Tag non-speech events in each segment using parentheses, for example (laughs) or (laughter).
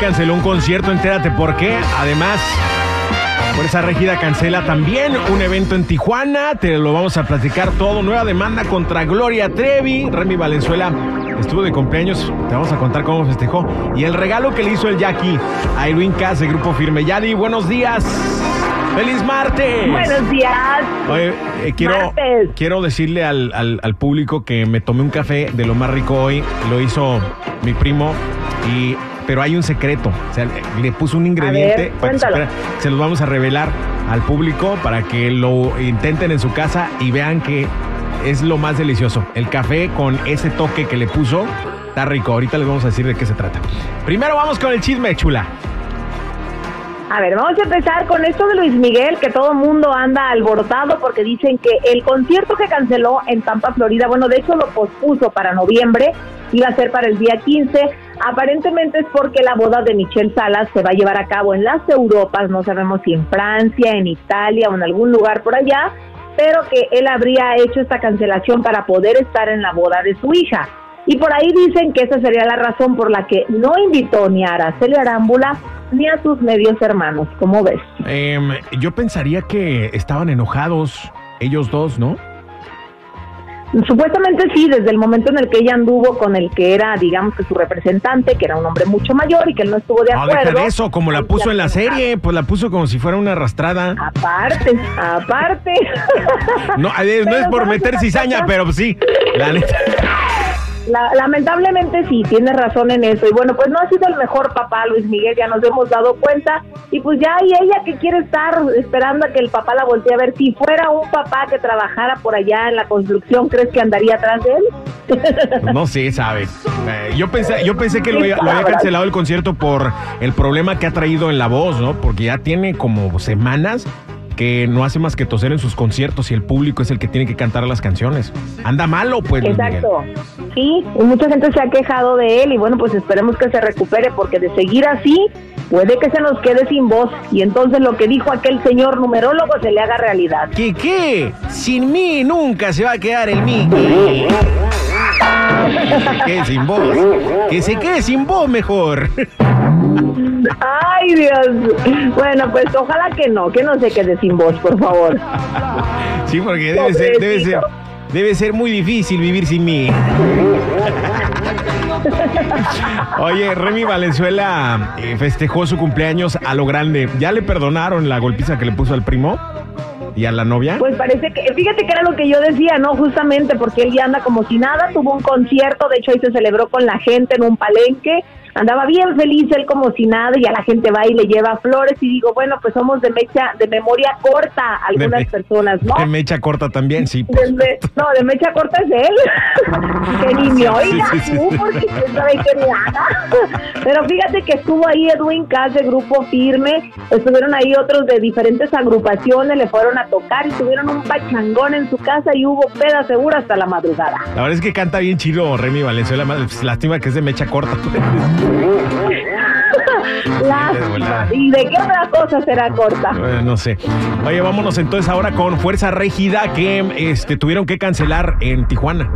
canceló un concierto, entérate por qué. Además, Fuerza Régida cancela también un evento en Tijuana. Te lo vamos a platicar todo. Nueva demanda contra Gloria Trevi. Remy Valenzuela estuvo de cumpleaños. Te vamos a contar cómo festejó. Y el regalo que le hizo el Jackie a Irwin Cass de Grupo Firme. Yadi, buenos días. ¡Feliz martes! Buenos días. Oye, eh, quiero, Martes. quiero decirle al, al- al público que me tomé un café de lo más rico hoy. Lo hizo mi primo. Y, pero hay un secreto. O sea, le- puso un ingrediente. ver, para que cuéntalo. supiera. se los vamos a revelar al público para que lo intenten en su casa y vean que es lo más delicioso. El café con ese toque que le puso. Está rico. Ahorita les vamos a decir de qué se trata. Primero vamos con el chisme, chula. A ver, vamos a empezar con esto de Luis Miguel, que todo el mundo anda alborotado porque dicen que el concierto que canceló en Tampa, Florida, bueno, de hecho lo pospuso para noviembre, iba a ser para el día 15. Aparentemente es porque la boda de Michelle Salas se va a llevar a cabo en las Europas, no sabemos si en Francia, en Italia o en algún lugar por allá, pero que él habría hecho esta cancelación para poder estar en la boda de su hija. Y por ahí dicen que esa sería la razón por la que no invitó ni a Araceli Arámbula ni a sus medios hermanos. ¿Cómo ves? Em, yo pensaría que estaban enojados ellos dos, ¿no? Supuestamente sí, desde el momento en el que ella anduvo con el que era, digamos que su representante, que era un hombre mucho mayor y que él no estuvo de No, acuerdo. deja de eso, como la ahí puso en la serie, pues la puso como si fuera una arrastrada. Aparte, aparte. No, no es por ¿sabes meter cizaña, pero pues sí, la neta. La- lamentablemente sí, tienes razón en eso. Y bueno, pues no ha sido el mejor papá, Luis Miguel, ya nos hemos dado cuenta. Y pues ya, y ella que quiere estar esperando a que el papá la voltee a ver. Si fuera un papá que trabajara por allá en la construcción, ¿crees que andaría atrás de él? (laughs) No sé, sabes. Eh, yo pensé, yo pensé que lo, había- lo había cancelado el concierto por el problema que ha traído en la voz, ¿no? Porque ya tiene como semanas que no hace más que toser en sus conciertos y el público es el que tiene que cantar las canciones. Anda malo, pues, Miguel. Exacto. Sí, y mucha gente se ha quejado de él y bueno, pues esperemos que se recupere porque de seguir así puede que se nos quede sin voz y entonces lo que dijo aquel señor numerólogo se le haga realidad. ¿Qué qué? Sin mí nunca se va a quedar el Mickey. (laughs) Que se quede sin voz. Que se quede sin voz mejor. (laughs) Ay, Dios. Bueno, pues ojalá que no, que no se quede sin voz, por favor. Sí, porque debe ser, debe ser, debe ser muy difícil vivir sin mí. Oye, Remy Valenzuela eh, festejó su cumpleaños a lo grande. ¿Ya le perdonaron la golpiza que le puso al primo y a la novia? Pues parece que, fíjate que era lo que yo decía, ¿no? Justamente porque él ya anda como si nada, tuvo un concierto, de hecho ahí se celebró con la gente en un palenque, andaba bien feliz él como si nada y a la gente va y le lleva flores y digo, bueno, pues somos de mecha, de memoria corta algunas me- personas, ¿no? De mecha corta también, sí. pues. De me- no, de mecha corta es él. (laughs) que ni me oiga Sí, sí, sí. tú, porque sabe. (laughs) Pero fíjate que estuvo ahí Edwin Cass de Grupo Firme, estuvieron ahí otros de diferentes agrupaciones, le fueron a tocar y tuvieron un pachangón en su casa y hubo peda segura hasta la madrugada. La verdad es que canta bien chido Remy Valenzuela. pues, Lástima que es de mecha corta. (laughs) Lástima. ¿Y de qué otra cosa será corta? Eh, no sé. Oye, vámonos entonces ahora con Fuerza Régida que este, tuvieron que cancelar en Tijuana.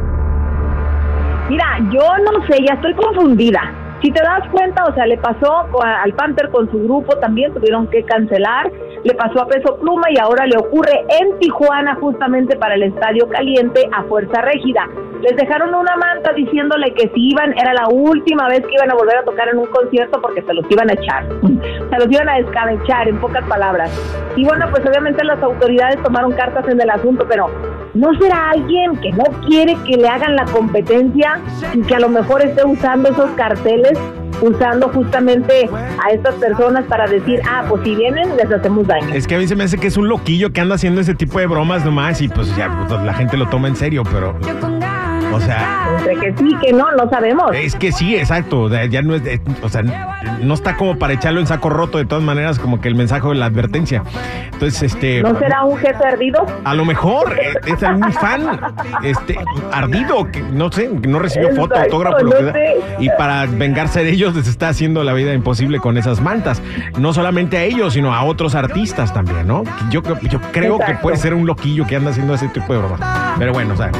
Mira, yo no sé, ya estoy confundida. Si te das cuenta, o sea, le pasó al Panther con su grupo, también tuvieron que cancelar, le pasó a Peso Pluma y ahora le ocurre en Tijuana justamente para el Estadio Caliente a Fuerza Régida. Les dejaron una manta diciéndole que si iban, era la última vez que iban a volver a tocar en un concierto porque se los iban a echar. (laughs) Se los iban a descabechar, en pocas palabras. Y bueno, pues obviamente las autoridades tomaron cartas en el asunto, pero ¿no será alguien que no quiere que le hagan la competencia y que a lo mejor esté usando esos carteles, usando justamente a estas personas para decir, ah, pues si vienen, les hacemos daño? Es que a mí se me hace que es un loquillo que anda haciendo ese tipo de bromas nomás y pues ya pues, la gente lo toma en serio, pero... O sea, Entre que sí, que no, no sabemos. es que sí, exacto. Ya no es, o sea, no está como para echarlo en saco roto de todas maneras, como que el mensaje de la advertencia. Entonces, este, ¿No será un jefe ardido? a lo mejor eh, es algún fan, este, ardido que no sé, que no recibió foto, Exacto, autógrafo, lo no que sea, sé. y para vengarse de ellos les está haciendo la vida imposible con esas mantas. No solamente a ellos, sino a otros artistas también, ¿no? Yo, yo creo que puede ser un loquillo que anda haciendo ese tipo de bromas. Pero bueno, o sea.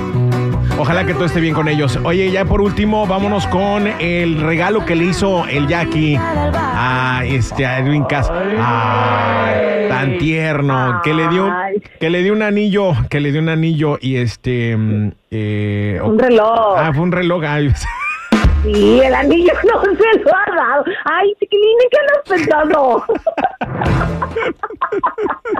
Ojalá que todo esté bien con ellos. Oye, ya por último, vámonos con el regalo que le hizo el Jackie a este a Edwin Cass. Ay, tan tierno. Que le dio, que le dio un anillo, que le dio un anillo y este eh, Un reloj. Ah, fue un reloj. Ay, (laughs) Sí, el anillo (laughs) no se lo ha dado. Ay, chiquilín, ¿en qué andas pensando? (laughs)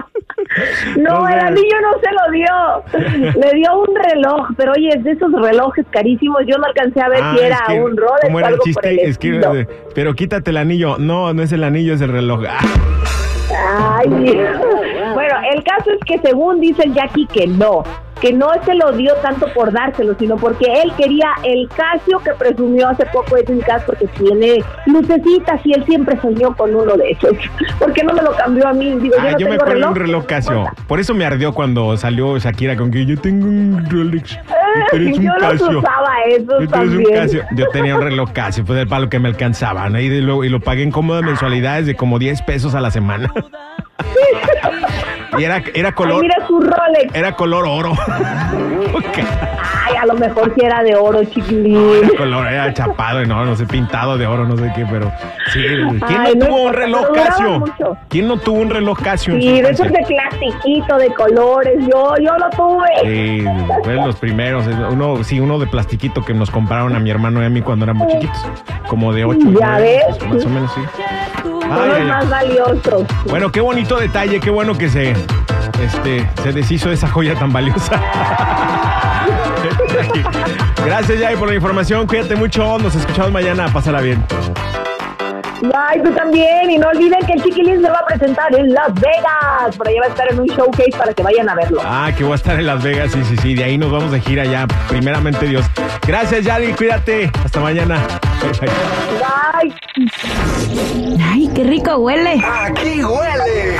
No, el anillo no se lo dio. Le dio un reloj, pero oye, es de esos relojes carísimos. Yo no alcancé a ver Ah, si era que, un Rolex ¿cómo era el algo por chiste? el Es que, eh, pero quítate el anillo. No, no es el anillo, es el reloj. Ah, Ay, bueno, el caso es que según dice el Jackie que no, que no se lo dio tanto por dárselo, sino porque él quería el Casio que presumió hace poco Edwin Cass porque tiene lucecitas y él siempre soñó con uno de esos. (laughs) ¿Por qué no me lo cambió a mí? Digo, Ah, yo no yo me tengo acuerdo de reloj. un reloj Casio. Por eso me ardió cuando salió Shakira con que yo tengo un Rolex. (laughs) yo los Casio. usaba esos eres un también. Casio. Yo tenía un reloj Casio, fue del palo que me alcanzaba, ¿no? Y, de lo, y lo pagué en cómodas mensualidades de como 10 pesos a la semana. (laughs) y era, era Ay, color, mira su Rolex. era color oro. (laughs) Ay, a lo mejor si era de oro, chiquilín. Era color, era chapado, no, no sé, pintado de oro, no sé qué, pero sí. ¿Quién Ay, no no tuvo un reloj Casio? mucho. ¿Quién no tuvo un reloj Casio? Sí, de esos de plastiquito, de colores. Yo, yo lo tuve. Sí, fue los primeros. Uno, sí, uno de plastiquito que nos compraron a mi hermano y a mí cuando éramos chiquitos. Como de 8 Ya ves. Más o menos, sí. Son Ay, los más valiosos. Bueno, qué bonito detalle, qué bueno que se, este, se deshizo de esa joya tan valiosa. (laughs) Gracias, Jai, por la información. Cuídate mucho. Nos escuchamos mañana. Pásala bien. Ay, tú también. Y no olviden que el chiquilín se va a presentar en Las Vegas. Por allá va a estar en un showcase para que vayan a verlo. Ah, que voy a estar en Las Vegas. Sí, sí, sí. De ahí nos vamos de gira ya. Primeramente, Dios. Gracias, Yari. Cuídate. Hasta mañana. Bye. Ay, qué rico huele. Aquí huele